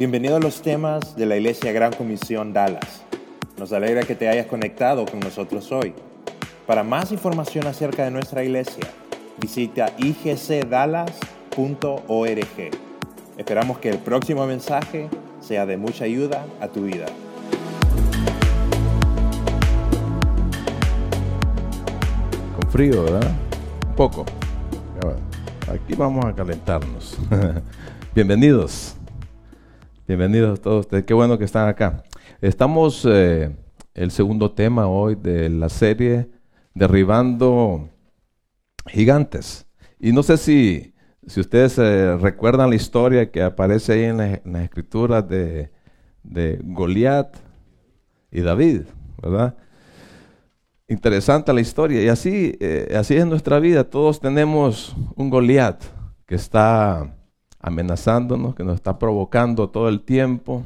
Bienvenido a los temas de la Iglesia Gran Comisión Dallas. Nos alegra que te hayas conectado con nosotros hoy. Para más información acerca de nuestra iglesia, visita igcdallas.org. Esperamos que el próximo mensaje sea de mucha ayuda a tu vida. Con frío, ¿verdad? Un poco. Aquí vamos a calentarnos. Bienvenidos. Bienvenidos todos ustedes. Qué bueno que están acá. Estamos eh, el segundo tema hoy de la serie Derribando Gigantes. Y no sé si, si ustedes eh, recuerdan la historia que aparece ahí en, las escrituras de, de Goliat y David, ¿verdad? Interesante la historia. Y así, eh, así es nuestra vida. Todos tenemos un Goliat que está amenazándonos, que nos está provocando todo el tiempo,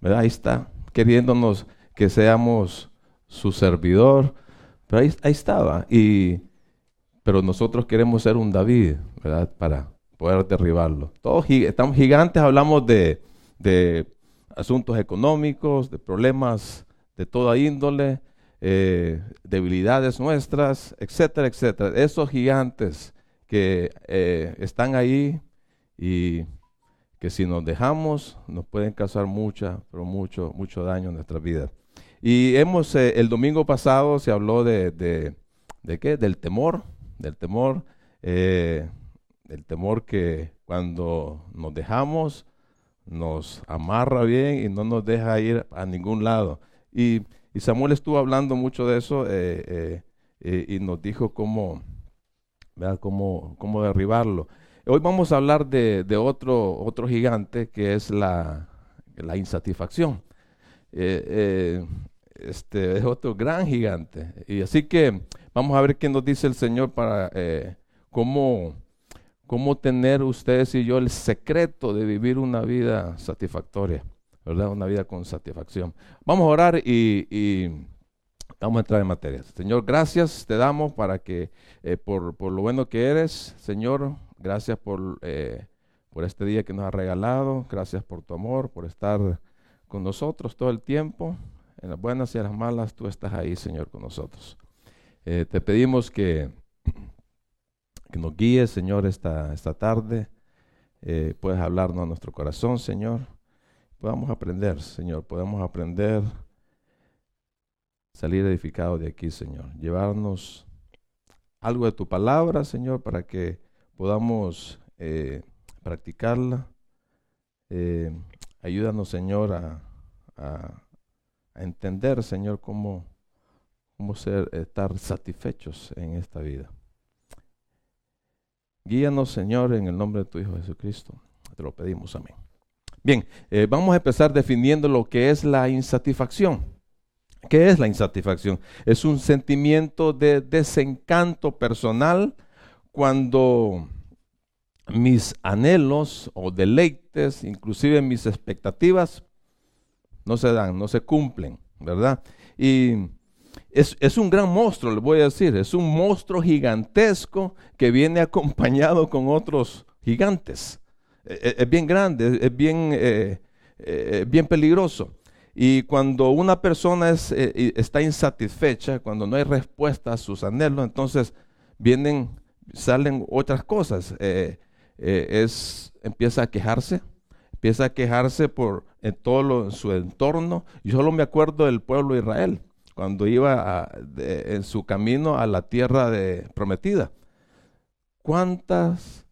¿verdad? Ahí está, queriéndonos que seamos su servidor, pero ahí, estaba. Y, pero nosotros queremos ser un David, ¿verdad? Para poder derribarlo. Todos estamos gigantes, hablamos de, de asuntos económicos, de problemas de toda índole, eh, debilidades nuestras, etcétera, etcétera. Esos gigantes que eh, están ahí y que si nos dejamos nos pueden causar mucha, pero mucho, mucho daño en nuestra vida. Y hemos, eh, el domingo pasado se habló de, de, qué? Del temor, del temor, eh, del temor que cuando nos dejamos nos amarra bien y no nos deja ir a ningún lado. Y, y Samuel estuvo hablando mucho de eso eh, y nos dijo cómo, cómo, cómo derribarlo. Hoy vamos a hablar de, otro, otro gigante que es la, insatisfacción. Eh, eh, este es otro gran gigante. Y así que vamos a ver qué nos dice el Señor para eh, cómo, cómo tener ustedes y yo el secreto de vivir una vida satisfactoria, ¿verdad? Una vida con satisfacción. Vamos a orar y, vamos a entrar en materia. Señor, gracias te damos para que por, por lo bueno que eres, Señor, Gracias por, eh, por este día que nos has regalado. Gracias por tu amor, por estar con nosotros todo el tiempo. En las buenas y en las malas, tú estás ahí, Señor, con nosotros. Eh, te pedimos que, que nos guíes, Señor, esta, esta tarde. Eh, puedes hablarnos a nuestro corazón, Señor. Podamos aprender, Señor. Podamos aprender, salir edificados de aquí, Señor. Llevarnos algo de tu palabra, Señor, para que podamos eh, practicarla. Eh, ayúdanos, Señor, a, entender, Señor, cómo, cómo ser, estar satisfechos en esta vida. Guíanos, Señor, en el nombre de tu Hijo Jesucristo. Te lo pedimos, amén. Bien, eh, vamos a empezar definiendo lo que es la insatisfacción. ¿Qué es la insatisfacción? Es un sentimiento de desencanto personal cuando mis anhelos o deleites, inclusive mis expectativas, no se dan, no se cumplen, ¿verdad? Y es, un gran monstruo, le voy a decir, es un monstruo gigantesco que viene acompañado con otros gigantes. E, e, es, bien grande, es bien, eh, eh, bien peligroso. Y cuando una persona es, eh, está insatisfecha, cuando no hay respuesta a sus anhelos, entonces vienen salen otras cosas. Eh, eh, es, empieza a quejarse, empieza a quejarse por en todo su entorno. Yo solo me acuerdo del pueblo de Israel, cuando iba en su camino a la tierra de, prometida. ¿Cuántas?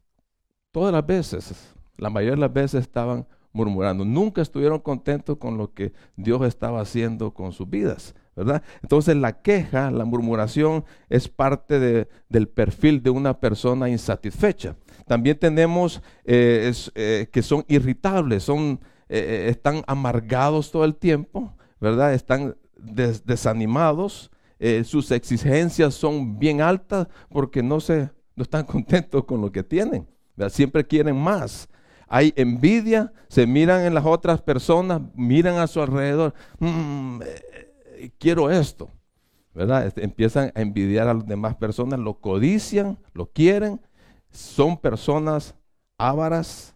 Todas las veces, la mayoría de las veces estaban murmurando. Nunca estuvieron contentos con lo que Dios estaba haciendo con sus vidas. ¿Verdad? Entonces la queja, la murmuración es parte de, del perfil de una persona insatisfecha. También tenemos eh, eh, que son irritables, son, eh, están amargados todo el tiempo, ¿verdad? Están desanimados, sus exigencias son bien altas porque no, se, no están contentos con lo que tienen, siempre quieren más. Hay envidia, se miran en las otras personas, miran a su alrededor. Mm, quiero esto, ¿verdad? Este, empiezan a envidiar a las demás personas, lo codician, lo quieren, son personas ávaras,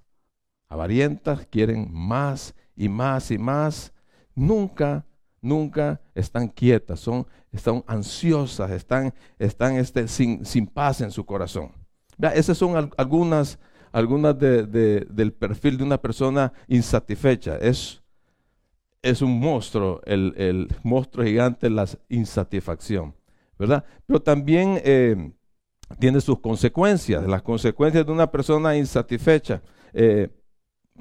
avarientas, quieren más y más y más. Nunca, nunca están quietas, son, están ansiosas, están, están este, sin, sin paz en su corazón. esas son algunas, algunas del perfil de una persona insatisfecha. Es, es un monstruo, el, el monstruo gigante, la insatisfacción, ¿verdad? Pero también eh, tiene sus consecuencias, las consecuencias de una persona insatisfecha. Eh,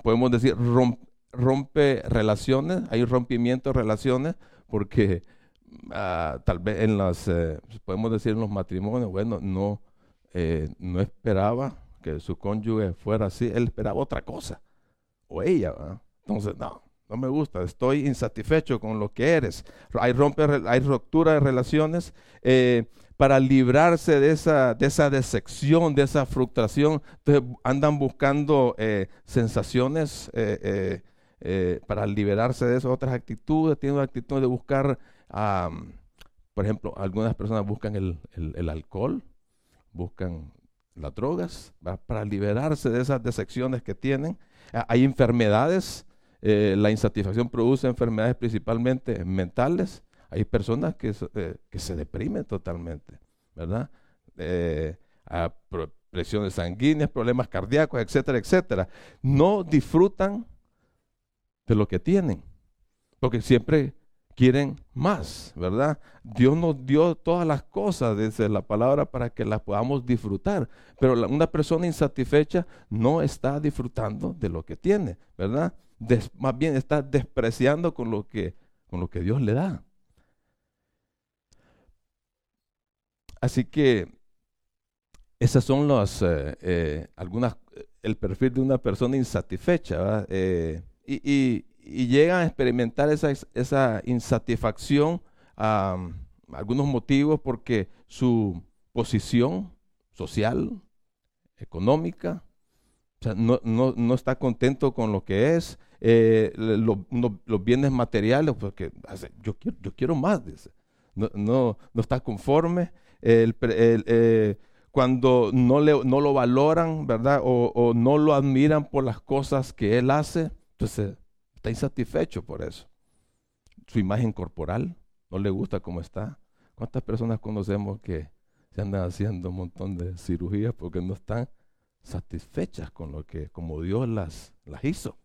podemos decir, rompe relaciones, hay rompimiento de relaciones, porque ah, tal vez en las, eh, podemos decir en los matrimonios, bueno, no, no esperaba que su cónyuge fuera así, él esperaba otra cosa, o ella, entonces no, no me gusta, estoy insatisfecho con lo que eres. Hay, rompe, hay ruptura de relaciones. Eh, para librarse de esa, de esa decepción, de esa frustración, andan buscando eh, sensaciones eh, para liberarse de esas otras actitudes. Tienen una actitud de buscar, por ejemplo, algunas personas buscan el, el alcohol, buscan las drogas para liberarse de esas decepciones que tienen. Hay enfermedades eh, la insatisfacción produce enfermedades principalmente mentales. Hay personas que, eh, que se deprimen totalmente, ¿verdad? Eh, presiones sanguíneas, problemas cardíacos, etcétera, etcétera. No disfrutan de lo que tienen, porque siempre quieren más, ¿verdad? Dios nos dio todas las cosas desde la palabra para que las podamos disfrutar, pero una persona insatisfecha no está disfrutando de lo que tiene, ¿verdad? Más bien está despreciando con lo que, con lo que Dios le da. Así que esas son las eh, eh, algunas el perfil de una persona insatisfecha eh, y, llegan a experimentar esa, esa insatisfacción a algunos motivos porque su posición social, económica, no, no, está contento con lo que es, eh, los bienes materiales, porque yo quiero, yo quiero más, dice. No, no, está conforme. Eh, cuando no, le, no lo valoran, ¿verdad? O, no lo admiran por las cosas que él hace, entonces está insatisfecho por eso. Su imagen corporal no le gusta cómo está. ¿Cuántas personas conocemos que se andan haciendo un montón de cirugías porque no están satisfechas con lo que, como Dios las, las hizo,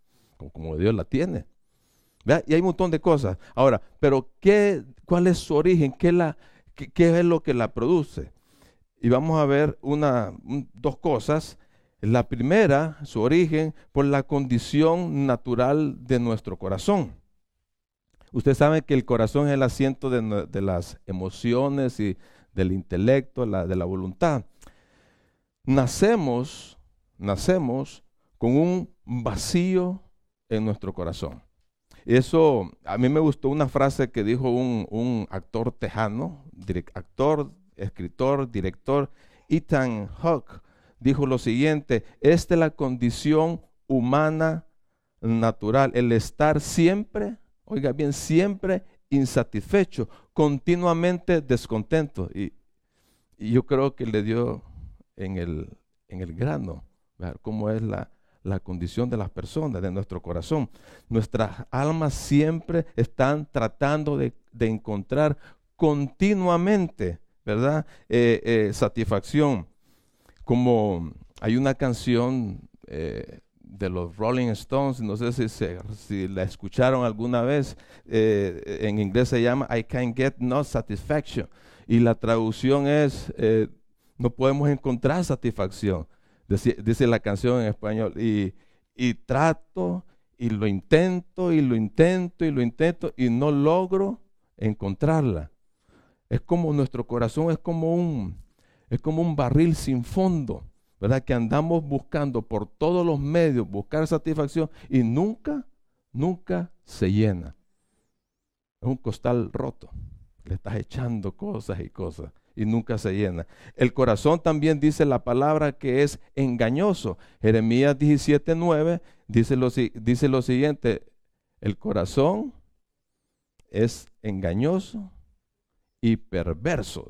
como, Dios la tiene. Y hay un montón de cosas. Ahora, pero ¿qué, ¿cuál es su origen? ¿Qué, es lo que la produce? Y vamos a ver una, dos cosas. La primera, su origen, por la condición natural de nuestro corazón. Usted sabe que el corazón es el asiento de, las emociones y del intelecto, de la voluntad nacemos, nacemos con un vacío en nuestro corazón. Eso, a mí me gustó una frase que dijo un, actor tejano, actor, escritor, director, Ethan Hawke, dijo lo siguiente, esta es la condición humana natural, el estar siempre, oiga bien, siempre insatisfecho, continuamente descontento. y yo creo que le dio en el, en el grano, cómo es la, condición de las personas, de nuestro corazón. Nuestras almas siempre están tratando de, encontrar continuamente, ¿verdad? Eh, eh, satisfacción. Como hay una canción eh, de los Rolling Stones, no sé si, si la escucharon alguna vez, en inglés se llama I Can't Get No Satisfaction. Y la traducción es no podemos encontrar satisfacción, dice, la canción en español. Y, y trato y lo intento y lo intento y lo intento y no logro encontrarla. Es como nuestro corazón es como un es como un barril sin fondo, ¿verdad? Que andamos buscando por todos los medios buscar satisfacción y nunca nunca se llena. Es un costal roto. Le estás echando cosas y cosas y nunca se llena. El corazón también dice la palabra que es engañoso. Jeremías 17:9 dice lo, dice lo siguiente, el corazón es engañoso y perverso.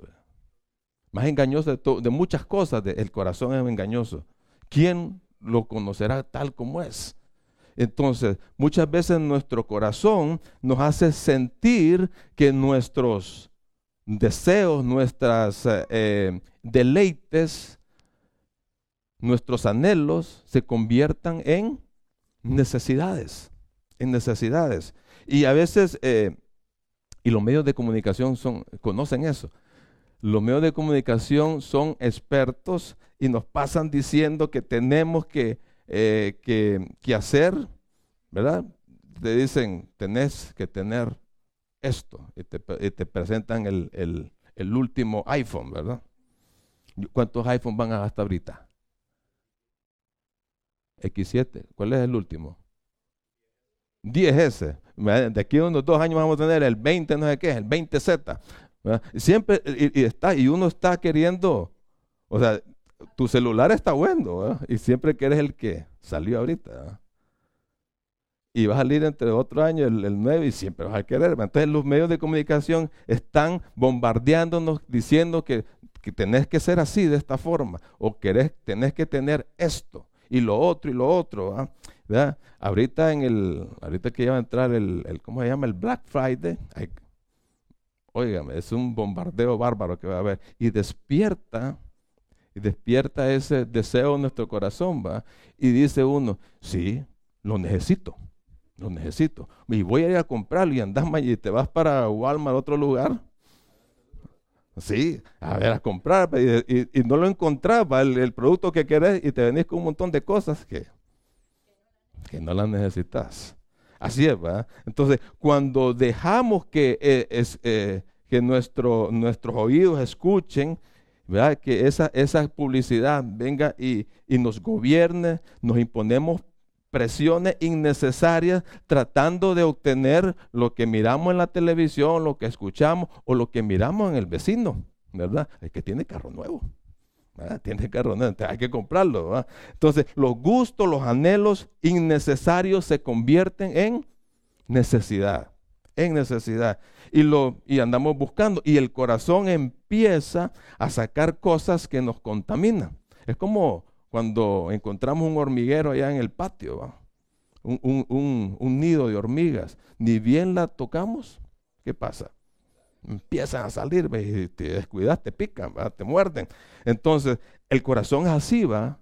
Más engañoso de, muchas cosas, el corazón es engañoso. ¿Quién lo conocerá tal como es? Entonces, muchas veces nuestro corazón nos hace sentir que nuestros deseos, nuestras eh, eh, deleites, nuestros anhelos se conviertan en necesidades, en necesidades. Y a veces, eh, y los medios de comunicación son, conocen eso, los medios de comunicación son expertos y nos pasan diciendo que tenemos que, eh, que, hacer, ¿verdad? Te dicen, tenés que tener esto y te, presentan el, el, último iPhone, ¿verdad? ¿Cuántos iPhones van a gastar ahorita? X7. ¿Cuál es el último? 10S. De aquí a unos dos años vamos a tener el 20, no sé qué, el 20Z. Siempre, y, está, y uno está queriendo, o sea, tu celular está bueno, y siempre quieres el que salió ahorita. Y va a salir entre otro año el, el 9 y siempre vas a querer. Entonces los medios de comunicación están bombardeándonos diciendo que, que tenés que ser así, de esta forma, o querés, tenés que tener esto y lo otro y lo otro. ¿verdad? Ahorita en el, ahorita que iba a entrar el, ¿cómo se llama? El Black Friday. Óigame, es un bombardeo bárbaro que va a haber. Y despierta, y despierta ese deseo en nuestro corazón, ¿va? Y dice uno, sí, lo necesito, lo necesito. Y voy a ir a comprarlo y andas y te vas para Walmart, otro lugar, Sí, a ver, a comprar y, no lo encontraba el, producto que querés y te venís con un montón de cosas que, que no las necesitas. Así es, ¿verdad? Entonces, cuando dejamos que, eh, es, eh, que nuestro, nuestros oídos escuchen, ¿verdad? Que esa, esa publicidad venga y, y nos gobierne, nos imponemos presiones innecesarias tratando de obtener lo que miramos en la televisión, lo que escuchamos o lo que miramos en el vecino, ¿verdad? El que tiene carro nuevo. Tiene carro nuevo, hay que comprarlo. ¿verdad? Entonces, los gustos, los anhelos innecesarios se convierten en necesidad, en necesidad. Y, lo, y andamos buscando. Y el corazón empieza a sacar cosas que nos contaminan. Es como cuando encontramos un hormiguero allá en el patio, Un, nido de hormigas, ni bien la tocamos, ¿qué pasa? Empiezan a salir, y te descuidas, te pican, te muerden. Entonces, el corazón así, va.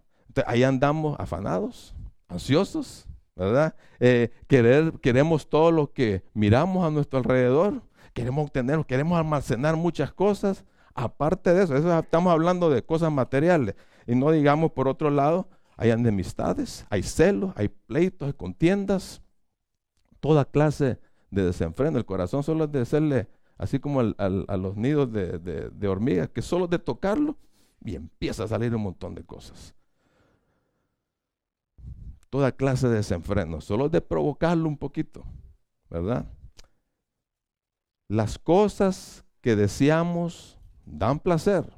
ahí andamos afanados, ansiosos, ¿verdad? Eh, querer, queremos todo lo que miramos a nuestro alrededor, queremos obtener, queremos almacenar muchas cosas. Aparte de eso, eso estamos hablando de cosas materiales. Y no digamos, por otro lado, hay enemistades, hay celos, hay pleitos, hay contiendas, toda clase de desenfreno. El corazón solo es de hacerle, así como a los nidos de, hormigas, que solo de tocarlo y empieza a salir un montón de cosas. Toda clase de desenfreno, solo de provocarlo un poquito, ¿verdad? Las cosas que deseamos dan placer,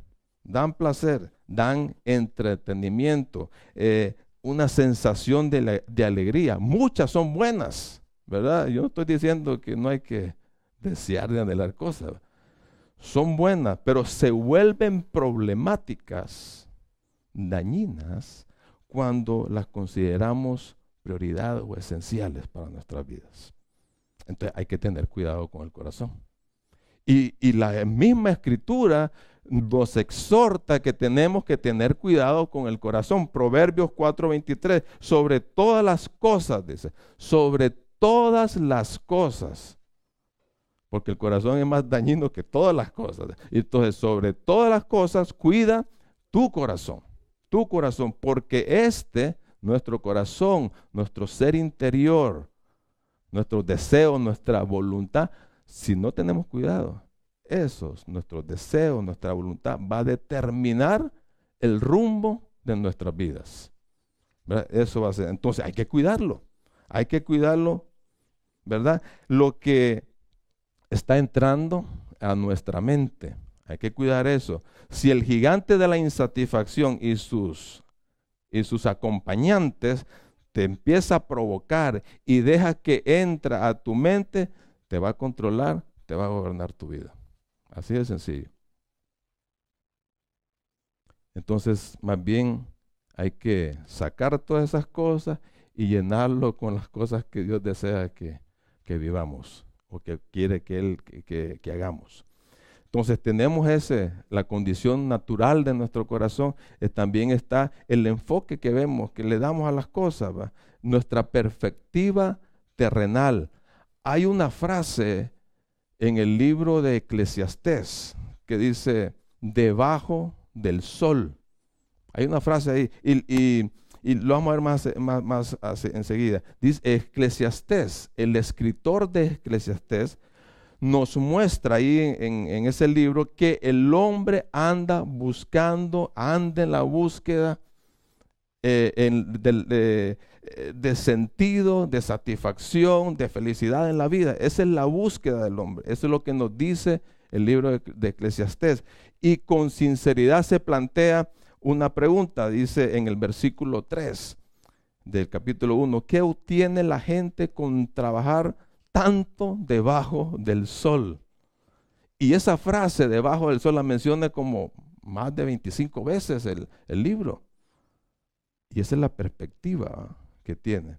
dan placer, dan entretenimiento, eh, una sensación de, alegría. Muchas son buenas, ¿verdad? Yo no estoy diciendo que no hay que desear de anhelar cosas. Son buenas, pero se vuelven problemáticas, dañinas, cuando las consideramos prioridades o esenciales para nuestras vidas. Entonces hay que tener cuidado con el corazón. Y la misma escritura nos exhorta que tenemos que tener cuidado con el corazón. Proverbios 4:23, sobre todas las cosas, dice, sobre todas las cosas. Porque el corazón es más dañino que todas las cosas. Entonces, sobre todas las cosas, cuida tu corazón, tu corazón, porque este, nuestro corazón, nuestro ser interior, nuestros deseos, nuestra voluntad, si no tenemos cuidado, esos, nuestros deseos, nuestra voluntad, va a determinar el rumbo de nuestras vidas. Eso va a ser. Entonces hay que cuidarlo. Hay que cuidarlo, ¿verdad? Lo que está entrando a nuestra mente. Hay que cuidar eso. Si el gigante de la insatisfacción y sus, y sus acompañantes te empieza a provocar y deja que entra a tu mente, te va a controlar, te va a gobernar tu vida. Así de sencillo. Entonces, más bien hay que sacar todas esas cosas y llenarlo con las cosas que Dios desea que, vivamos o que quiere que Él que, hagamos. Entonces tenemos ese, la condición natural de nuestro corazón, eh, también está el enfoque que vemos, que le damos a las cosas, nuestra perspectiva terrenal. Hay una frase en el libro de Eclesiastés que dice, debajo del sol. Hay una frase ahí, y, lo vamos a ver más, enseguida. Dice Eclesiastés, el escritor de Eclesiastés, nos muestra ahí en, ese libro que el hombre anda buscando, anda en la búsqueda eh, de, sentido, de satisfacción, de felicidad en la vida. Esa es la búsqueda del hombre. Eso es lo que nos dice el libro de, de Eclesiastés. Y con sinceridad se plantea una pregunta, dice en el versículo 3 del capítulo 1, ¿qué obtiene la gente con trabajar tanto debajo del sol? Y esa frase debajo del sol la menciona como más de 25 veces el, el libro. Y esa es la perspectiva que tiene.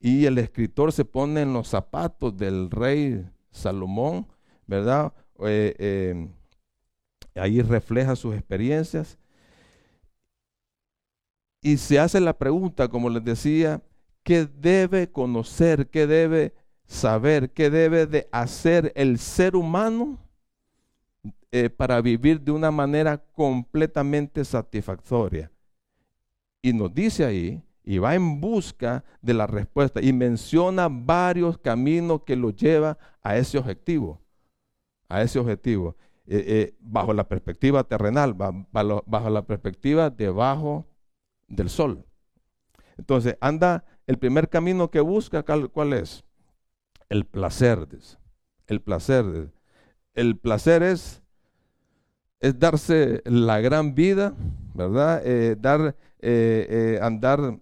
Y el escritor se pone en los zapatos del rey Salomón, ¿verdad? Eh, eh, ahí refleja sus experiencias y se hace la pregunta, como les decía, ¿qué debe conocer, qué debe saber, qué debe de hacer el ser humano eh, para vivir de una manera completamente satisfactoria? Y nos dice ahí, y va en busca de la respuesta, y menciona varios caminos que lo lleva a ese objetivo, a ese objetivo, eh, eh, bajo la perspectiva terrenal, bajo, la perspectiva debajo del sol. Entonces, anda, el primer camino que busca, ¿cuál es? El placer. El placer. El placer es, es darse la gran vida, ¿verdad? Eh, dar, andar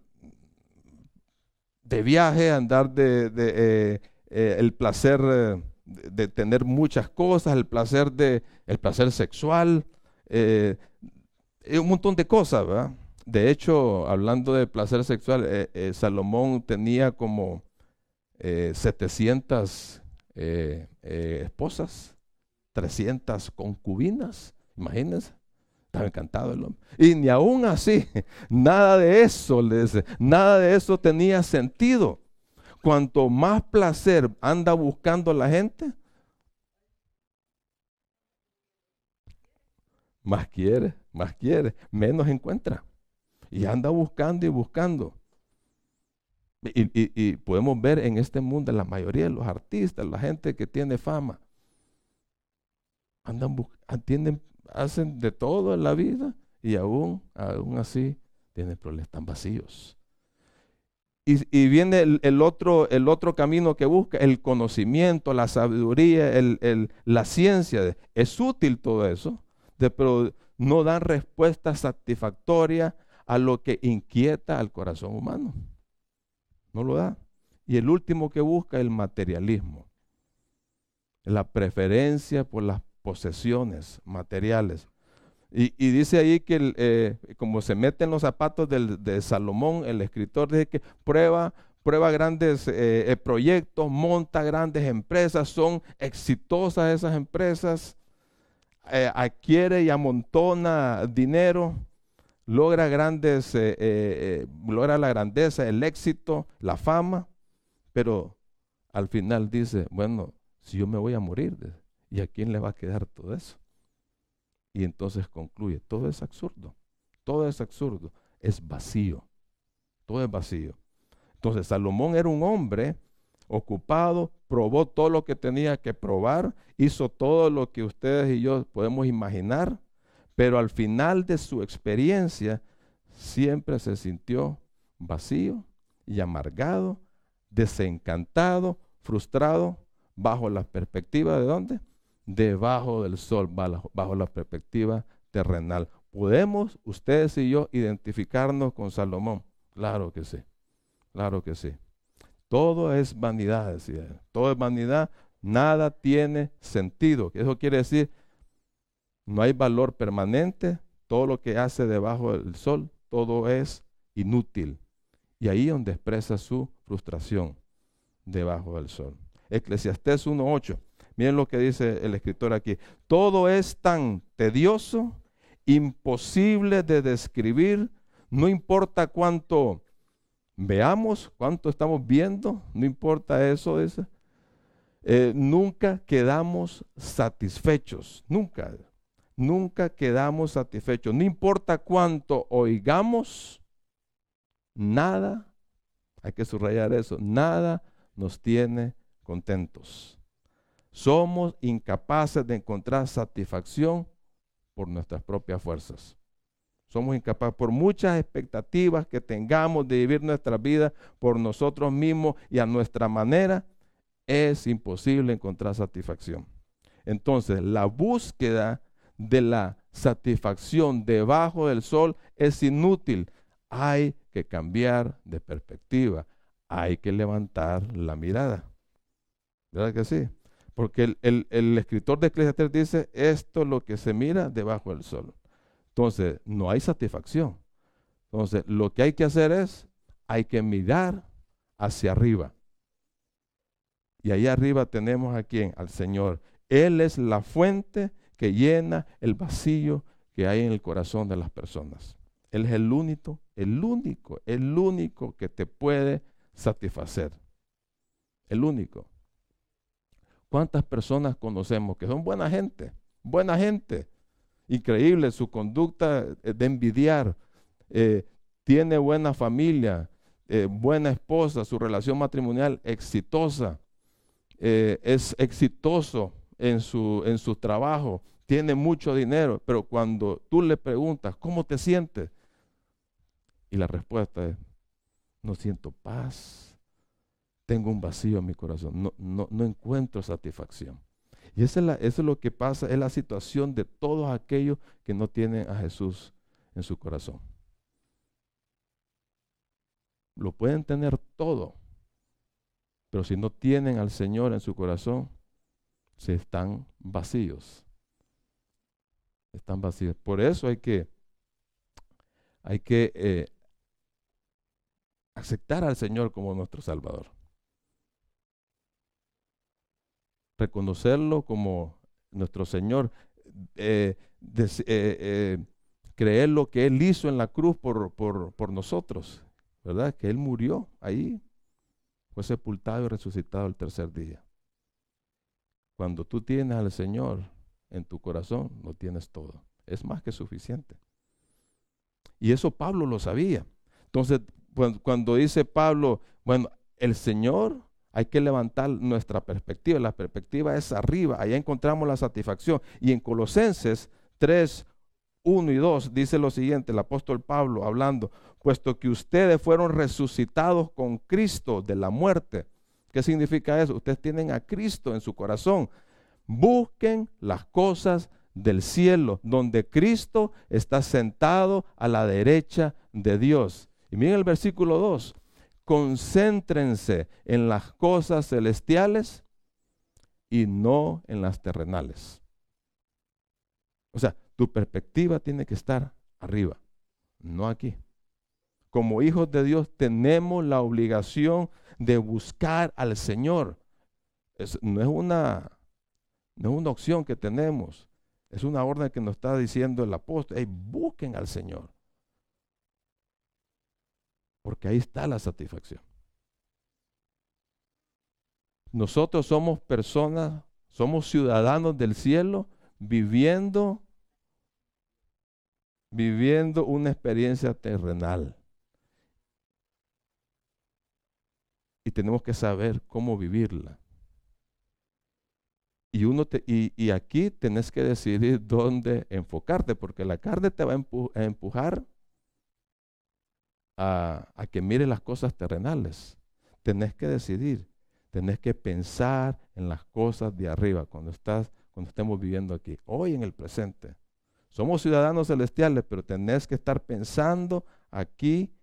de viaje, andar de, el placer de, tener muchas cosas, el placer de, el placer sexual, un montón de cosas. De hecho, hablando de placer sexual, eh, eh, Salomón tenía como 700 eh, esposas, 300 concubinas, imagínense. Estaba encantado el hombre. Y ni aún así, nada de eso, nada de eso tenía sentido. Cuanto más placer anda buscando la gente, más quiere, más quiere, menos encuentra. Y anda buscando y buscando. Y, podemos ver en este mundo la mayoría de los artistas, la gente que tiene fama, andan atienden, hacen de todo en la vida y aún, aún así tienen problemas, están vacíos. Y, viene el, otro, el otro camino que busca, el conocimiento, la sabiduría, el, la ciencia. Es útil todo eso, pero no dan respuesta satisfactoria a lo que inquieta al corazón humano. No lo da. Y el último que busca el materialismo. La preferencia por las posesiones materiales. Y, dice ahí que eh, como se mete en los zapatos de Salomón, el escritor dice que prueba, prueba grandes eh, eh, proyectos, monta grandes empresas, son exitosas esas empresas, adquiere y amontona dinero, logra grandes, logra la grandeza, el éxito, la fama, pero al final dice, bueno, si yo me voy a morir, ¿y a quién le va a quedar todo eso? Y entonces concluye, todo es absurdo, todo es absurdo, es vacío, todo es vacío. Entonces Salomón era un hombre ocupado, probó todo lo que tenía que probar, hizo todo lo que ustedes y yo podemos imaginar, pero al final de su experiencia siempre se sintió vacío y amargado, desencantado, frustrado, bajo la perspectiva de dónde? Debajo del sol, bajo la perspectiva terrenal. ¿Podemos ustedes y yo identificarnos con Salomón? Claro que sí, claro que sí. Todo es vanidad, decía Todo es vanidad, nada tiene sentido. Eso quiere decir no hay valor permanente, todo lo que hace debajo del sol, todo es inútil. Y ahí donde expresa su frustración debajo del sol. Eclesiastés 1.8. Miren lo que dice el escritor aquí. Todo es tan tedioso, imposible de describir, no importa cuánto veamos, cuánto estamos viendo, no importa eso, dice. Eh, nunca quedamos satisfechos, nunca, nunca quedamos satisfechos. No importa cuánto oigamos, nada, hay que subrayar eso, nada nos tiene contentos. Somos incapaces de encontrar satisfacción por nuestras propias fuerzas. Somos incapaces, por muchas expectativas que tengamos de vivir nuestra vida por nosotros mismos y a nuestra manera, es imposible encontrar satisfacción. Entonces, la búsqueda de la satisfacción debajo del sol es inútil. Hay que cambiar de perspectiva. Hay que levantar la mirada. ¿Verdad que sí? Porque el, escritor de Eclesiastes dice, esto es lo que se mira debajo del sol. Entonces, no hay satisfacción. Entonces, lo que hay que hacer es, hay que mirar hacia arriba. Y ahí arriba tenemos a quién? Al Señor. Él es la fuente que llena el vacío que hay en el corazón de las personas. Él es el único, el único, el único que te puede satisfacer. El único. ¿Cuántas personas conocemos que son buena gente? Buena gente. Increíble su conducta de envidiar. Eh, tiene buena familia, eh, buena esposa, su relación matrimonial exitosa. Eh, es exitoso en su, en su trabajo, tiene mucho dinero, pero cuando tú le preguntas, ¿cómo te sientes? Y la respuesta es, no siento paz, tengo un vacío en mi corazón, no, no, encuentro satisfacción. Y eso es, eso es lo que pasa, es la situación de todos aquellos que no tienen a Jesús en su corazón. Lo pueden tener todo, pero si no tienen al Señor en su corazón, se están vacíos. Están vacíos. Por eso hay que, hay que eh, aceptar al Señor como nuestro Salvador. Reconocerlo como nuestro Señor. Eh, eh, creer lo que Él hizo en la cruz por, por, por nosotros. ¿Verdad? Que Él murió ahí fue sepultado y resucitado el tercer día. Cuando tú tienes al Señor en tu corazón, lo tienes todo. Es más que suficiente. Y eso Pablo lo sabía. Entonces, cuando dice Pablo, bueno, el Señor hay que levantar nuestra perspectiva. La perspectiva es arriba, allá encontramos la satisfacción. Y en Colosenses 3, 1 y 2 dice lo siguiente, el apóstol Pablo hablando, puesto que ustedes fueron resucitados con Cristo de la muerte. ¿Qué significa eso? Ustedes tienen a Cristo en su corazón. Busquen las cosas del cielo, donde Cristo está sentado a la derecha de Dios. Y miren el versículo 2. Concéntrense en las cosas celestiales y no en las terrenales. O sea, tu perspectiva tiene que estar arriba, no aquí. Como hijos de Dios tenemos la obligación de buscar al Señor. no, es una, no es una opción que tenemos, es una orden que nos está diciendo el apóstol. busquen al Señor. Porque ahí está la satisfacción. Nosotros somos personas, somos ciudadanos del cielo, viviendo viviendo una experiencia terrenal. Y tenemos que saber cómo vivirla. Y, uno y, aquí tenés que decidir dónde enfocarte, porque la carne te va a, empujar a, que mire las cosas terrenales. Tenés que decidir, tenés que pensar en las cosas de arriba cuando estás, cuando estemos viviendo aquí, hoy en el presente. Somos ciudadanos celestiales, pero tenés que estar pensando aquí,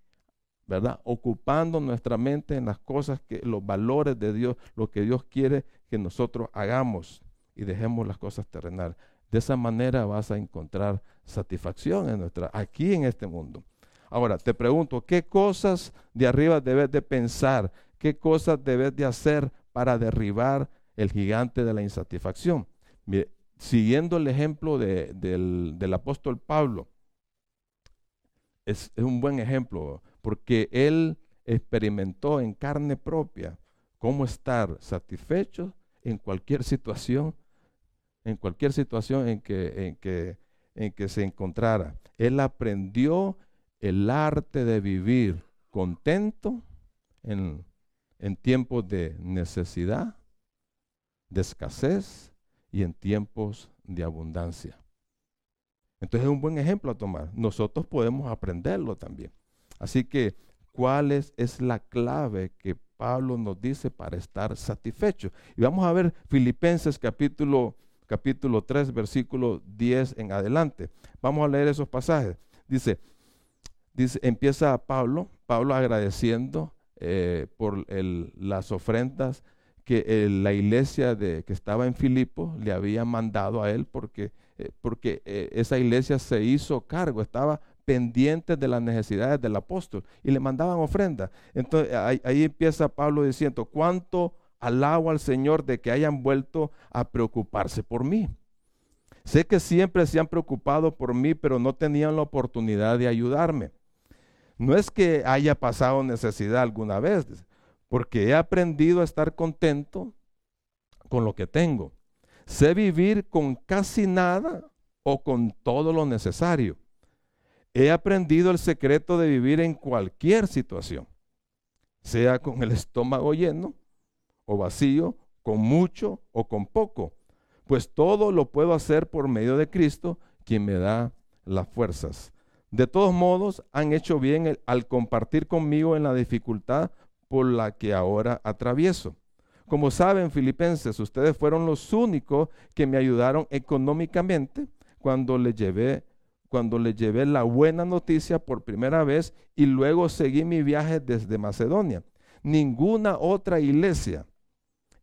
¿verdad? Ocupando nuestra mente en las cosas que, los valores de Dios, lo que Dios quiere que nosotros hagamos y dejemos las cosas terrenales. De esa manera vas a encontrar satisfacción en nuestra, aquí en este mundo. Ahora, te pregunto, ¿qué cosas de arriba debes de pensar? ¿Qué cosas debes de hacer para derribar el gigante de la insatisfacción? Siguiendo el ejemplo del, apóstol Pablo, es, un buen ejemplo porque él experimentó en carne propia cómo estar satisfecho en cualquier situación, en cualquier situación en que, en que se encontrara. Él aprendió el arte de vivir contento en, tiempos de necesidad, de escasez y en tiempos de abundancia. Entonces es un buen ejemplo a tomar. Nosotros podemos aprenderlo también. Así que, ¿cuál es, la clave que Pablo nos dice para estar satisfecho? Y vamos a ver Filipenses capítulo, capítulo 3, versículo 10 en adelante. Vamos a leer esos pasajes. Dice, dice empieza Pablo, Pablo agradeciendo eh, por las ofrendas que la iglesia de, que estaba en Filipo le había mandado a él porque, eh, porque eh, esa iglesia se hizo cargo, estaba pendientes de las necesidades del apóstol y le mandaban ofrenda. Entonces ahí, empieza Pablo diciendo, ¿cuánto alabo al Señor de que hayan vuelto a preocuparse por mí? Sé que siempre se han preocupado por mí, pero no tenían la oportunidad de ayudarme. No es que haya pasado necesidad alguna vez, porque he aprendido a estar contento con lo que tengo. Sé vivir con casi nada o con todo lo necesario. He aprendido el secreto de vivir en cualquier situación, sea con el estómago lleno o vacío, con mucho o con poco, pues todo lo puedo hacer por medio de Cristo, quien me da las fuerzas. De todos modos, han hecho bien al compartir conmigo en la dificultad por la que ahora atravieso. Como saben, filipenses, ustedes fueron los únicos que me ayudaron económicamente cuando les llevé cuando le llevé la buena noticia por primera vez y luego seguí mi viaje desde Macedonia. Ninguna otra iglesia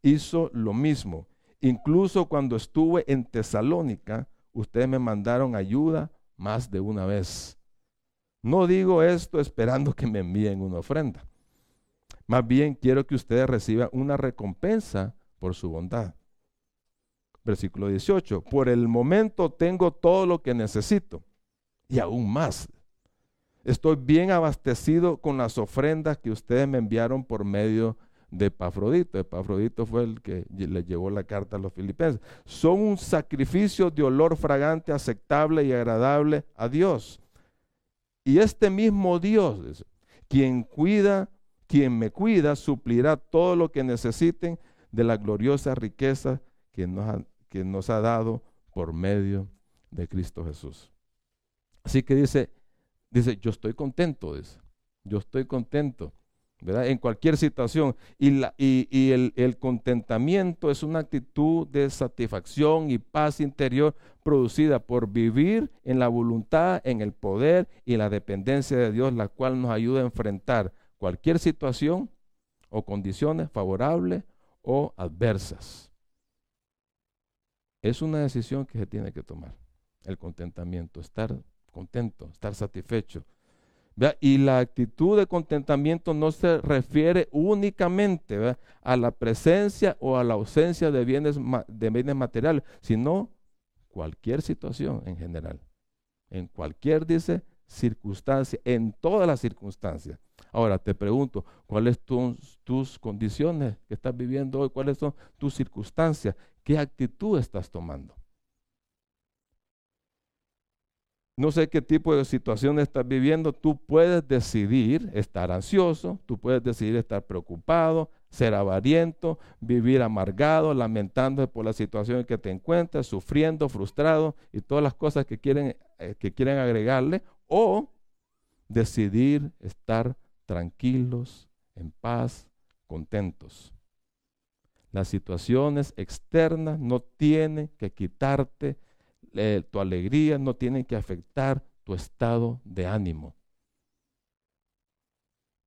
hizo lo mismo. Incluso cuando estuve en Tesalónica, ustedes me mandaron ayuda más de una vez. No digo esto esperando que me envíen una ofrenda. Más bien quiero que ustedes reciban una recompensa por su bondad. Versículo 18. Por el momento tengo todo lo que necesito y aún más. Estoy bien abastecido con las ofrendas que ustedes me enviaron por medio de Epafrodito. Epafrodito fue el que le llevó la carta a los filipenses. Son un sacrificio de olor fragante, aceptable y agradable a Dios. Y este mismo Dios, quien cuida, quien me cuida, suplirá todo lo que necesiten de la gloriosa riqueza que nos ha, que nos ha dado por medio de Cristo Jesús. Así que dice, dice, yo estoy contento, dice, yo estoy contento, En cualquier situación. Y, el, el, contentamiento es una actitud de satisfacción y paz interior producida por vivir en la voluntad, en el poder y la dependencia de Dios, la cual nos ayuda a enfrentar cualquier situación o condiciones favorables o adversas. Es una decisión que se tiene que tomar, el contentamiento, estar contento, estar satisfecho. Y la actitud de contentamiento no se refiere únicamente a la presencia o a la ausencia de bienes, de bienes materiales, sino cualquier situación en general. En cualquier, dice, circunstancia, en todas las circunstancias. Ahora te pregunto, ¿cuáles son tus condiciones que estás viviendo hoy? ¿Cuáles son tus circunstancias? ¿Qué actitud estás tomando? No sé qué tipo de situación estás viviendo, tú puedes decidir estar ansioso, tú puedes decidir estar preocupado, ser avariento, vivir amargado, lamentando por la situación en que te encuentras, sufriendo, frustrado y todas las cosas que quieren, eh, que quieren agregarle, o decidir estar tranquilos, en paz, contentos. Las situaciones externas no tienen que quitarte eh, tu alegría, no tiene que afectar tu estado de ánimo.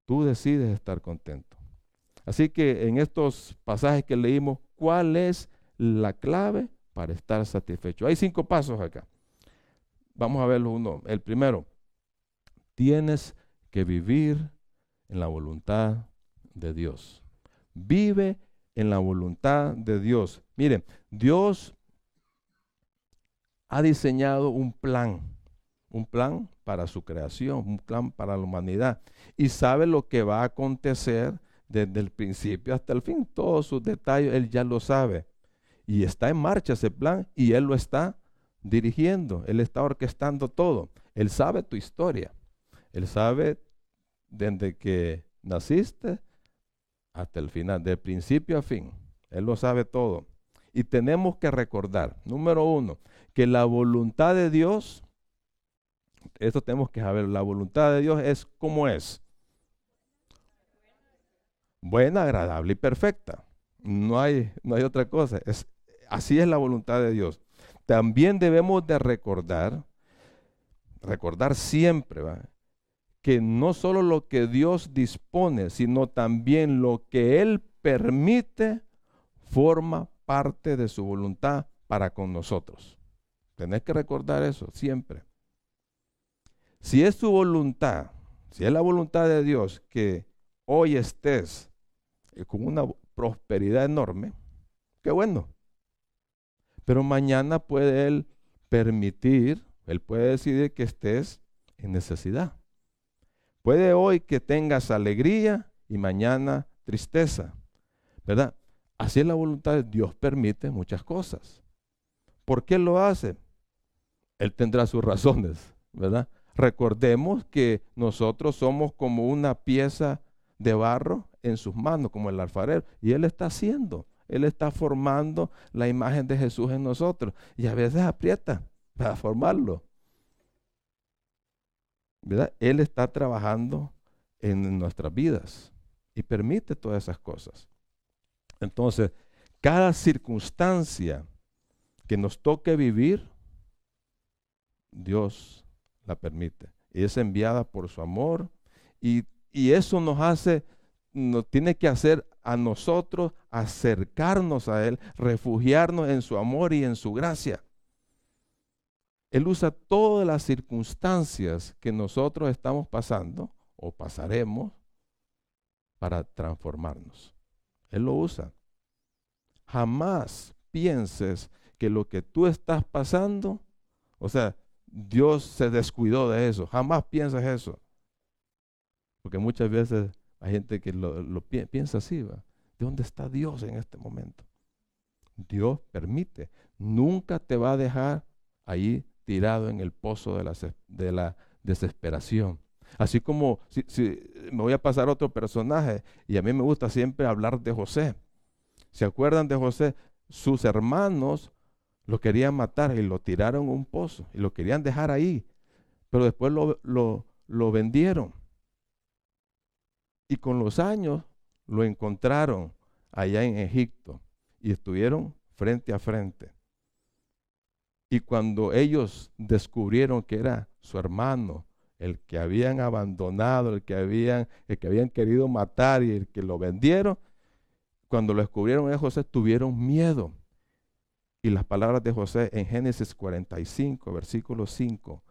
Tú decides estar contento. Así que en estos pasajes que leímos, ¿cuál es la clave para estar satisfecho? Hay cinco pasos acá. Vamos a verlo uno. El primero, tienes que vivir en la voluntad de Dios. Vive en la voluntad de Dios. Miren, Dios ha diseñado un plan, un plan para su creación, un plan para la humanidad. Y sabe lo que va a acontecer desde el principio hasta el fin. Todos sus detalles, Él ya lo sabe. Y está en marcha ese plan y Él lo está dirigiendo. Él está orquestando todo. Él sabe tu historia. Él sabe desde que naciste hasta el final, de principio a fin. Él lo sabe todo. Y tenemos que recordar, número uno, que la voluntad de Dios, esto tenemos que saber, la voluntad de Dios es como es. Buena, agradable y perfecta. No hay, no hay otra cosa. Es, así es la voluntad de Dios. También debemos de recordar, recordar siempre, ¿va? que no solo lo que Dios dispone, sino también lo que Él permite forma parte de su voluntad para con nosotros. Tenés que recordar eso siempre. Si es su voluntad, si es la voluntad de Dios que hoy estés eh, con una prosperidad enorme, qué bueno. Pero mañana puede Él permitir, Él puede decidir que estés en necesidad. Puede hoy que tengas alegría y mañana tristeza, ¿verdad? Así es la voluntad de Dios, permite muchas cosas. ¿Por qué lo hace? Él tendrá sus razones, ¿verdad? Recordemos que nosotros somos como una pieza de barro en sus manos, como el alfarero, y Él está haciendo, Él está formando la imagen de Jesús en nosotros, y a veces aprieta para formarlo. Él está trabajando en nuestras vidas y permite todas esas cosas. Entonces, cada circunstancia que nos toque vivir, Dios la permite. Y es enviada por su amor y, y eso nos hace, nos tiene que hacer a nosotros acercarnos a Él, refugiarnos en su amor y en su gracia. Él usa todas las circunstancias que nosotros estamos pasando o pasaremos para transformarnos. Él lo usa. Jamás pienses que lo que tú estás pasando, o sea, Dios se descuidó de eso. Jamás pienses eso. Porque muchas veces hay gente que lo, piensa así, ¿va? ¿De dónde está Dios en este momento? Dios permite. Nunca te va a dejar ahí tirado en el pozo de la desesperación. Así como si, me voy a pasar a otro personaje, y a mí me gusta siempre hablar de José. ¿Se acuerdan de José? Sus hermanos lo querían matar y lo tiraron en un pozo y lo querían dejar ahí, pero después lo, lo, lo vendieron. Y con los años lo encontraron allá en Egipto y estuvieron frente a frente. Y cuando ellos descubrieron que era su hermano, el que habían abandonado, el que habían, el que habían querido matar y el que lo vendieron, cuando lo descubrieron a José, tuvieron miedo. Y las palabras de José en Génesis 45, versículo 5,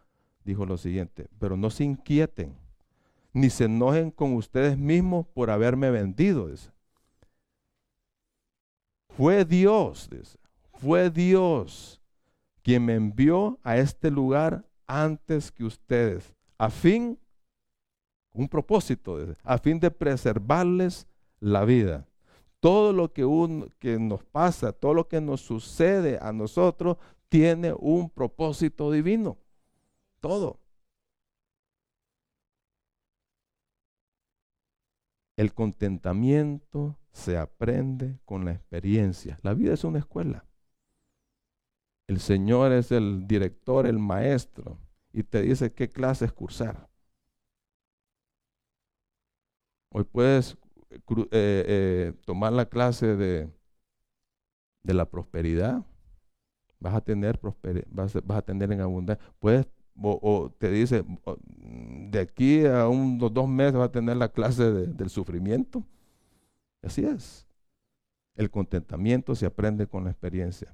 dijo lo siguiente, pero no se inquieten, ni se enojen con ustedes mismos por haberme vendido. Fue Dios, fue Dios quien me envió a este lugar antes que ustedes, a fin, un propósito, a fin de preservarles la vida. Todo lo que, que nos pasa, todo lo que nos sucede a nosotros, tiene un propósito divino. Todo. El contentamiento se aprende con la experiencia. La vida es una escuela. El Señor es el director, el maestro, y te dice qué clases cursar. Hoy puedes eh, eh, tomar la clase de, de, la prosperidad. Vas a tener prosperidad, vas, a tener en abundancia. Puedes, o, te dice, de aquí a unos dos meses vas a tener la clase del sufrimiento. Así es. El contentamiento se aprende con la experiencia.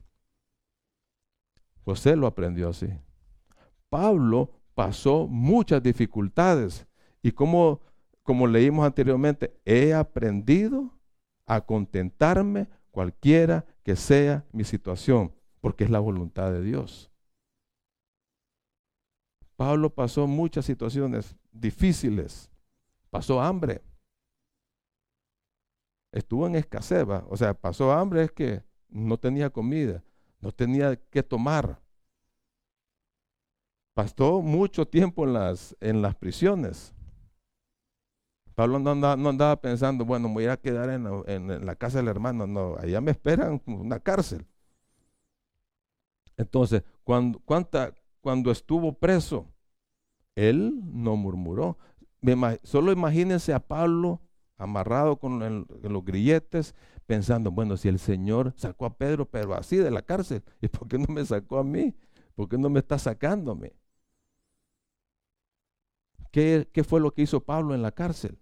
José lo aprendió así. Pablo pasó muchas dificultades. Y como, como leímos anteriormente, he aprendido a contentarme cualquiera que sea mi situación, porque es la voluntad de Dios. Pablo pasó muchas situaciones difíciles, pasó hambre, estuvo en escasez, o sea, pasó hambre es que no tenía comida, no tenía que tomar. Pasó mucho tiempo en las, en las prisiones. Pablo no andaba, pensando, bueno, me voy a quedar en la, casa del hermano. No, allá me esperan una cárcel. Entonces, cuando, cuando estuvo preso, él no murmuró. solo imagínense a Pablo amarrado con los grilletes, pensando, bueno, si el Señor sacó a Pedro, pero así de la cárcel, ¿y por qué no me sacó a mí? ¿Por qué no me está sacándome? ¿Qué, ¿Qué, fue lo que hizo Pablo en la cárcel?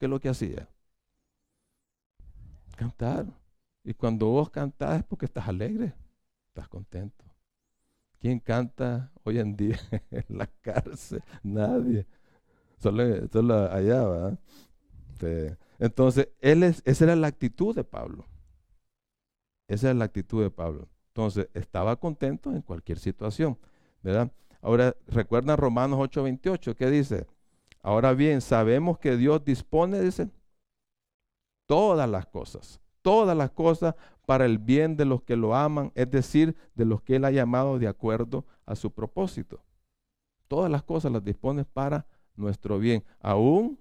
¿Qué es lo que hacía? Cantar. Y cuando vos cantás es porque estás alegre, estás contento. ¿Quién canta hoy en día en la cárcel? Nadie. Solo, solo allá, ¿verdad? Entonces, él es, esa era la actitud de Pablo. Esa era la actitud de Pablo. Entonces, estaba contento en cualquier situación, ¿verdad? Ahora, recuerdan Romanos 8:28, ¿qué dice? Ahora bien, sabemos que Dios dispone, dice, todas las cosas, todas las cosas para el bien de los que lo aman, es decir, de los que Él ha llamado de acuerdo a su propósito. Todas las cosas las dispone para nuestro bien, aún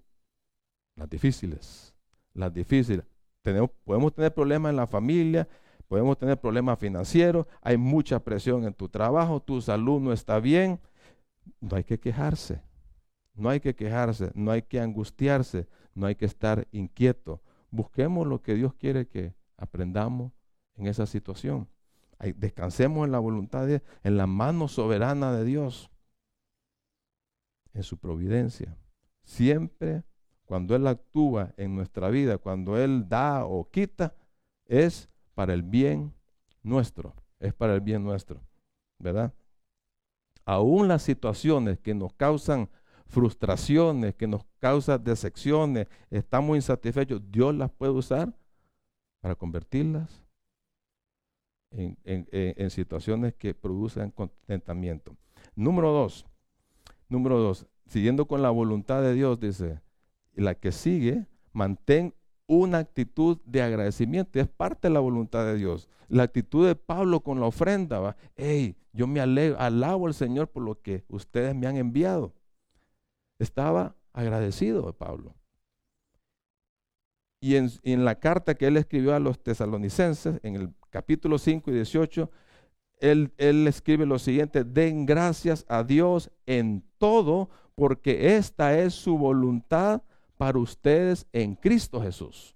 las difíciles, las difíciles. Tenemos, podemos tener problemas en la familia, podemos tener problemas financieros, hay mucha presión en tu trabajo, tu salud no está bien. No hay que quejarse, no hay que quejarse, no hay que angustiarse, no hay que estar inquieto. Busquemos lo que Dios quiere que aprendamos en esa situación. Descansemos en la voluntad de en la mano soberana de Dios, en su providencia. Siempre cuando Él actúa en nuestra vida, cuando Él da o quita, es para el bien nuestro, es para el bien nuestro, ¿verdad? Aún las situaciones que nos causan frustraciones, que nos causan decepciones, estamos insatisfechos, Dios las puede usar para convertirlas en, situaciones que producen contentamiento. Número dos, número dos, siguiendo con la voluntad de Dios, dice, la que sigue, mantén una actitud de agradecimiento. Es parte de la voluntad de Dios. La actitud de Pablo con la ofrenda va, hey, yo me alabo al Señor por lo que ustedes me han enviado. Estaba agradecido de Pablo. Y en, en, la carta que él escribió a los tesalonicenses, en el capítulo 5 y 18, él, él escribe lo siguiente, den gracias a Dios en todo, porque esta es su voluntad para ustedes en Cristo Jesús.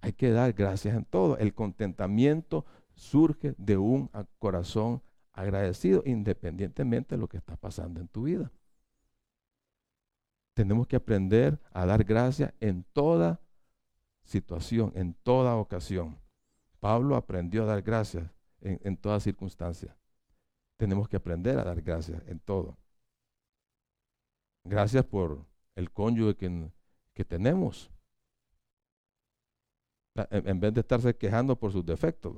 Hay que dar gracias en todo. El contentamiento surge de un corazón agradecido, independientemente de lo que está pasando en tu vida. Tenemos que aprender a dar gracias en toda situación, en toda ocasión. Pablo aprendió a dar gracias en, en toda circunstancia. Tenemos que aprender a dar gracias en todo. Gracias por el cónyuge que, tenemos. En, vez de estarse quejando por sus defectos.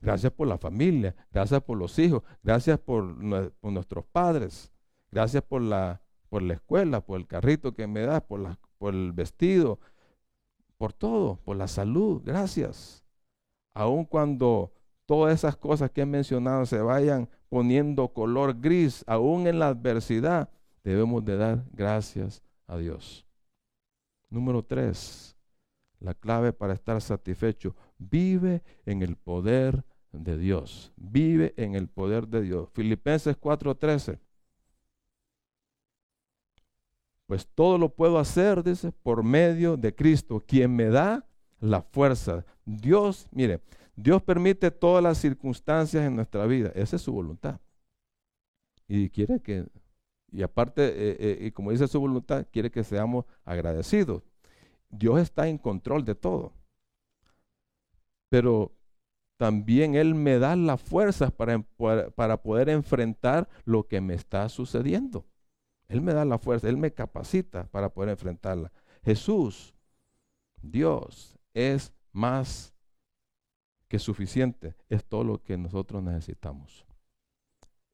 Gracias por la familia, gracias por los hijos, gracias por, nuestros padres, gracias por la, por la escuela, por el carrito que me das, por, por el vestido, por todo, por la salud, gracias. Aun cuando todas esas cosas que he mencionado se vayan poniendo color gris, aún en la adversidad, debemos de dar gracias a Dios. Número tres, la clave para estar satisfecho, vive en el poder de Dios. Vive en el poder de Dios. Filipenses 4:13. Pues todo lo puedo hacer, dice, por medio de Cristo, quien me da la fuerza. Dios, mire, Dios permite todas las circunstancias en nuestra vida. Esa es su voluntad. Y quiere que y aparte, eh, eh, y como dice su voluntad, quiere que seamos agradecidos. Dios está en control de todo. Pero también Él me da las fuerzas para, para poder enfrentar lo que me está sucediendo. Él me da la fuerza, Él me capacita para poder enfrentarla. Jesús, Dios, es más que suficiente, es todo lo que nosotros necesitamos.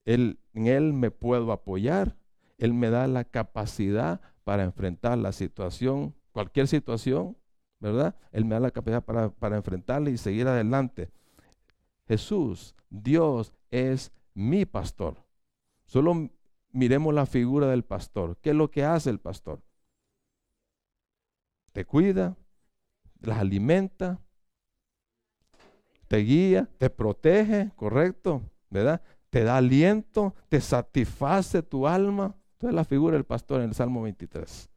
Él, en Él me puedo apoyar, Él me da la capacidad para enfrentar la situación, cualquier situación, ¿verdad? Él me da la capacidad para, para enfrentarla y seguir adelante. Jesús, Dios es mi pastor. Solo miremos la figura del pastor. ¿Qué es lo que hace el pastor? Te cuida, las alimenta, te guía, te protege, correcto, ¿verdad? Te da aliento, te satisface tu alma. Esa es la figura del pastor en el Salmo 23.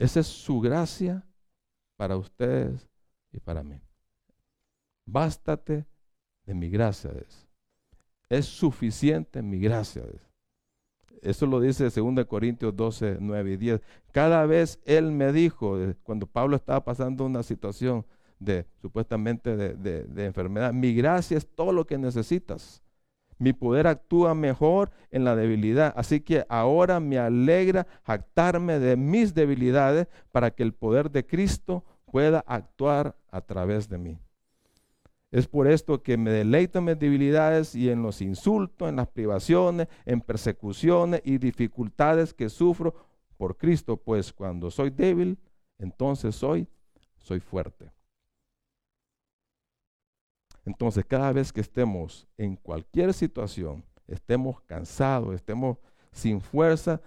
Esa es su gracia para ustedes y para mí. Bástate de mi gracia. Es, es suficiente mi gracia. Eso lo dice 2 Corintios 12, 9 y 10. Cada vez Él me dijo, eh, cuando Pablo estaba pasando una situación de supuestamente de, de enfermedad, mi gracia es todo lo que necesitas. Mi poder actúa mejor en la debilidad. Así que ahora me alegra jactarme de mis debilidades para que el poder de Cristo pueda actuar a través de mí. Es por esto que me deleito en mis debilidades y en los insultos, en las privaciones, en persecuciones y dificultades que sufro por Cristo, pues cuando soy débil, entonces soy, soy fuerte. Entonces, cada vez que estemos en cualquier situación, estemos cansados, estemos sin fuerza,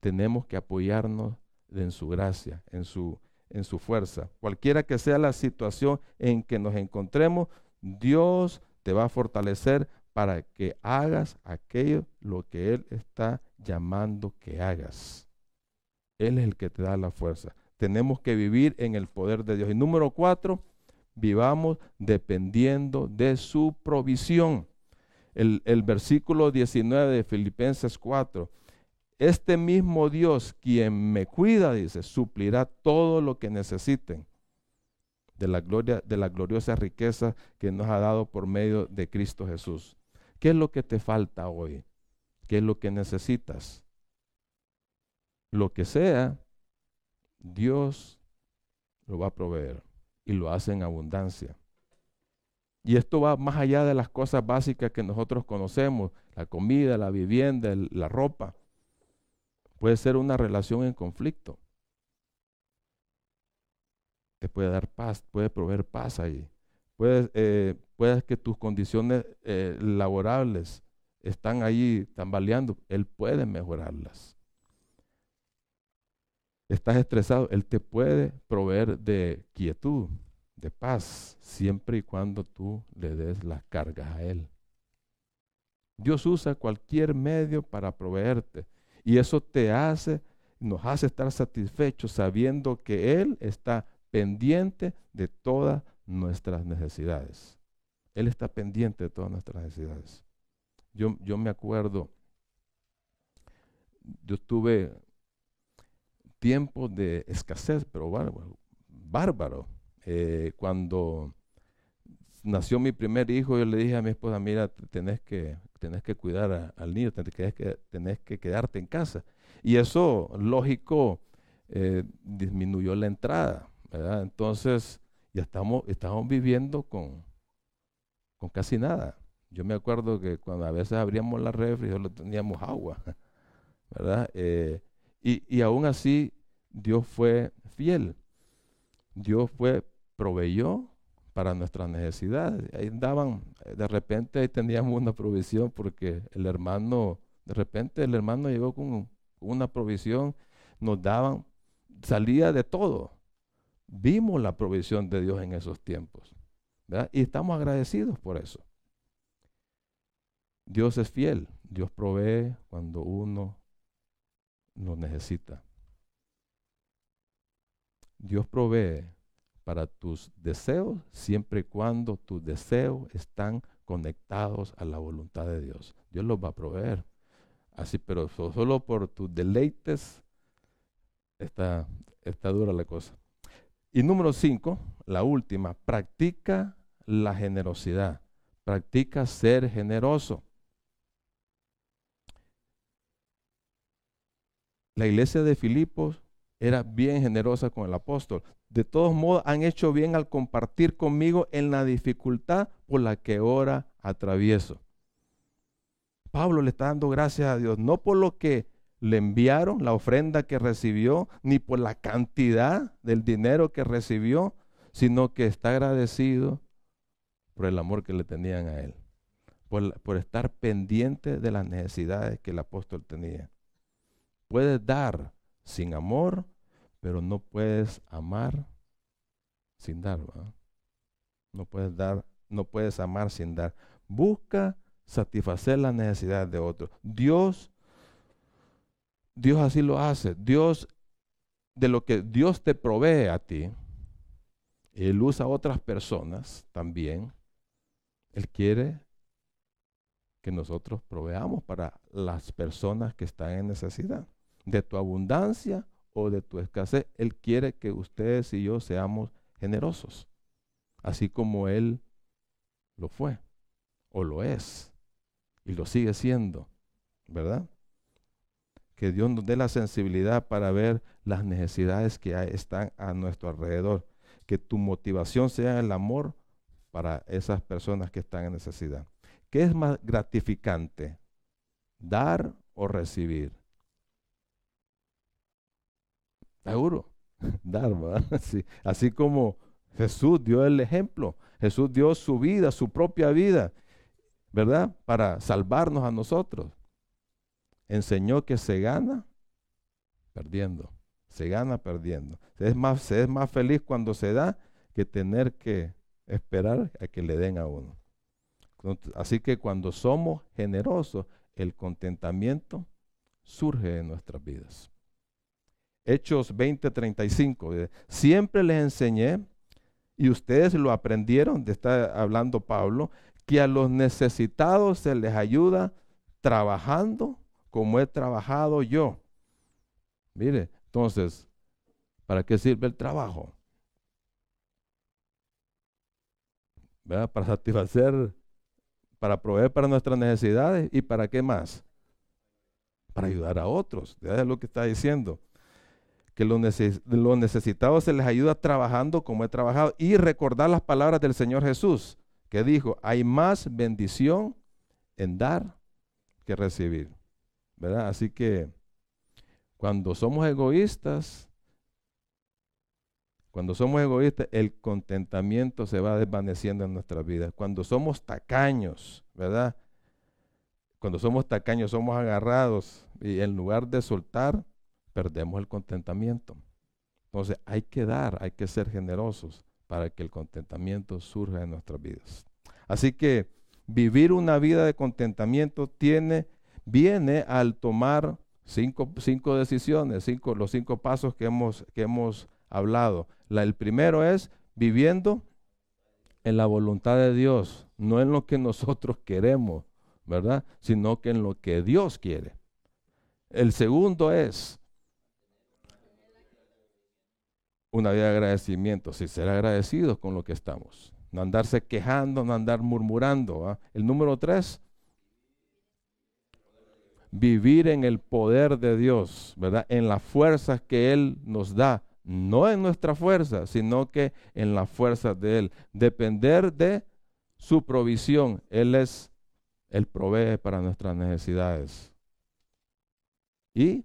tenemos que apoyarnos en su gracia, en su, en su fuerza. Cualquiera que sea la situación en que nos encontremos, Dios te va a fortalecer para que hagas aquello lo que Él está llamando que hagas. Él es el que te da la fuerza. Tenemos que vivir en el poder de Dios. Y número cuatro, vivamos dependiendo de su provisión. El, versículo 19 de Filipenses 4. Este mismo Dios, quien me cuida, dice, suplirá todo lo que necesiten de la gloria, de la gloriosa riqueza que nos ha dado por medio de Cristo Jesús. ¿Qué es lo que te falta hoy? ¿Qué es lo que necesitas? Lo que sea, Dios lo va a proveer y lo hace en abundancia. Y esto va más allá de las cosas básicas que nosotros conocemos, la comida, la vivienda, la ropa. Puede ser una relación en conflicto. Te puede dar paz, puede proveer paz ahí. Puede, eh, que tus condiciones eh, laborables están ahí tambaleando, Él puede mejorarlas estás estresado, Él te puede proveer de quietud, de paz, siempre y cuando tú le des las cargas a Él. Dios usa cualquier medio para proveerte y eso te hace, nos hace estar satisfechos sabiendo que Él está pendiente de todas nuestras necesidades. Él está pendiente de todas nuestras necesidades. Yo, yo me acuerdo, yo estuve tiempos de escasez, pero bárbaro. bárbaro. Eh, cuando nació mi primer hijo, yo le dije a mi esposa, mira, tenés que, tenés que cuidar al niño, tenés que, tenés que quedarte en casa. Y eso, lógico, eh, disminuyó la entrada, ¿verdad? Entonces, ya estamos, estamos viviendo con, con casi nada. Yo me acuerdo que cuando a veces abríamos la refri, solo teníamos agua, ¿verdad? Eh, y, aún así, Dios fue fiel. Dios fue, proveyó para nuestras necesidades. Ahí andaban, de repente teníamos una provisión porque el hermano, de repente el hermano llegó con una provisión, nos daban, salía de todo. Vimos la provisión de Dios en esos tiempos. Y estamos agradecidos por eso. Dios es fiel. Dios provee cuando uno lo necesita. Dios provee para tus deseos siempre y cuando tus deseos están conectados a la voluntad de Dios. Dios los va a proveer. Así, pero solo por tus deleites está, está dura la cosa. Y número cinco, la última, practica la generosidad. Practica ser generoso. La iglesia de Filipos era bien generosa con el apóstol. De todos modos, han hecho bien al compartir conmigo en la dificultad por la que ahora atravieso. Pablo le está dando gracias a Dios, no por lo que le enviaron, la ofrenda que recibió, ni por la cantidad del dinero que recibió, sino que está agradecido por el amor que le tenían a él, por, por estar pendiente de las necesidades que el apóstol tenía. Puedes dar sin amor, pero no puedes amar sin dar. No puedes dar, no puedes amar sin dar. Busca satisfacer las necesidades de otros. Dios, Dios así lo hace. Dios, de lo que Dios te provee a ti, Él usa a otras personas también. Él quiere que nosotros proveamos para las personas que están en necesidad. De tu abundancia o de tu escasez, Él quiere que ustedes y yo seamos generosos, así como Él lo fue o lo es y lo sigue siendo, ¿verdad? Que Dios nos dé la sensibilidad para ver las necesidades que están a nuestro alrededor. Que tu motivación sea el amor para esas personas que están en necesidad. ¿Qué es más gratificante? ¿Dar o recibir? Seguro, dar, ¿verdad? Así como Jesús dio el ejemplo. Jesús dio su vida, su propia vida. ¿verdad? Para salvarnos a nosotros. Enseñó que se gana perdiendo. Se gana perdiendo. Se es más, se es más feliz cuando se da que tener que esperar a que le den a uno. Así que cuando somos generosos, el contentamiento surge en nuestras vidas. Hechos 20:35. Siempre les enseñé, y ustedes lo aprendieron, de estar hablando Pablo, que a los necesitados se les ayuda trabajando como he trabajado yo. Mire, entonces, ¿para qué sirve el trabajo? ¿Verdad? Para satisfacer, para proveer para nuestras necesidades y para qué más? Para ayudar a otros. Es lo que está diciendo. Que los, los necesitados se les ayuda trabajando como he trabajado y recordar las palabras del Señor Jesús que dijo, hay más bendición en dar que recibir. ¿Verdad? Así que cuando somos egoístas, cuando somos egoístas, el contentamiento se va desvaneciendo en nuestras vidas. Cuando somos tacaños, ¿verdad? Cuando somos tacaños, somos agarrados y en lugar de soltar, perdemos el contentamiento. Entonces hay que dar, hay que ser generosos para que el contentamiento surja en nuestras vidas. Así que vivir una vida de contentamiento tiene, viene al tomar cinco, cinco decisiones, cinco, los cinco pasos que hemos, que hemos hablado. La, el primero es viviendo en la voluntad de Dios, no en lo que nosotros queremos, ¿verdad? Sino que en lo que Dios quiere. El segundo es una vida de agradecimiento, si ser agradecidos con lo que estamos. No andarse quejando, no andar murmurando. El número tres, vivir en el poder de Dios, ¿verdad? En las fuerzas que Él nos da. No en nuestra fuerza, sino que en las fuerzas de Él. Depender de su provisión. Él es, Él provee para nuestras necesidades. Y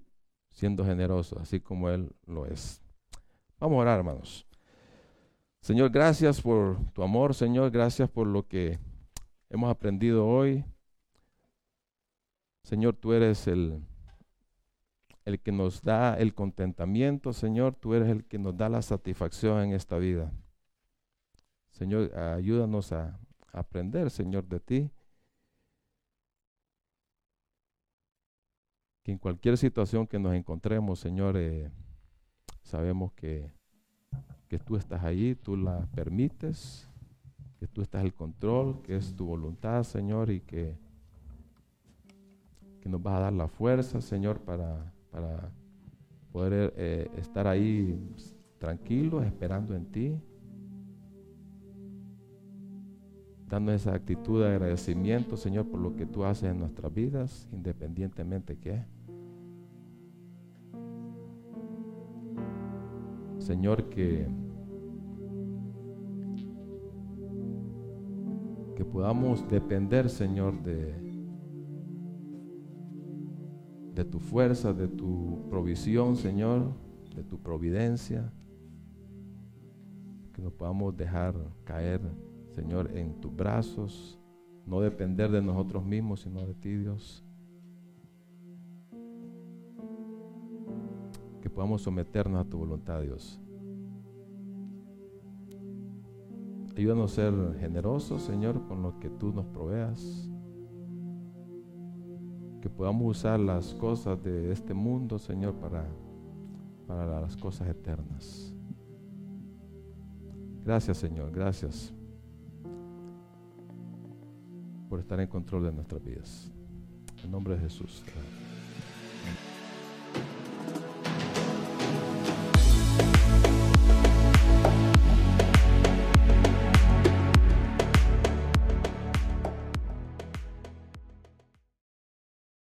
siendo generoso, así como Él lo es. Vamos a orar, hermanos. Señor, gracias por tu amor, Señor, gracias por lo que hemos aprendido hoy. Señor, tú eres el, el que nos da el contentamiento, Señor, tú eres el que nos da la satisfacción en esta vida. Señor, ayúdanos a, aprender, Señor, de ti. Que en cualquier situación que nos encontremos, Señor, eh, Sabemos que, que tú estás allí, tú la permites, que tú estás el control, que es tu voluntad, Señor, y que, que nos vas a dar la fuerza, Señor, para, para poder eh, estar ahí tranquilos, esperando en ti, dando esa actitud de agradecimiento, Señor, por lo que tú haces en nuestras vidas, independientemente que. Señor, que que podamos depender, Señor, de de tu fuerza, de tu provisión, Señor, de tu providencia, que nos podamos dejar caer Señor, en tus brazos, no depender de nosotros mismos, sino de ti, Dios. Podamos someternos a tu voluntad, Dios. Ayúdanos a ser generosos, Señor, con lo que tú nos proveas. Que podamos usar las cosas de este mundo, Señor, para, para las cosas eternas. Gracias, Señor, gracias por estar en control de nuestras vidas. En nombre de Jesús.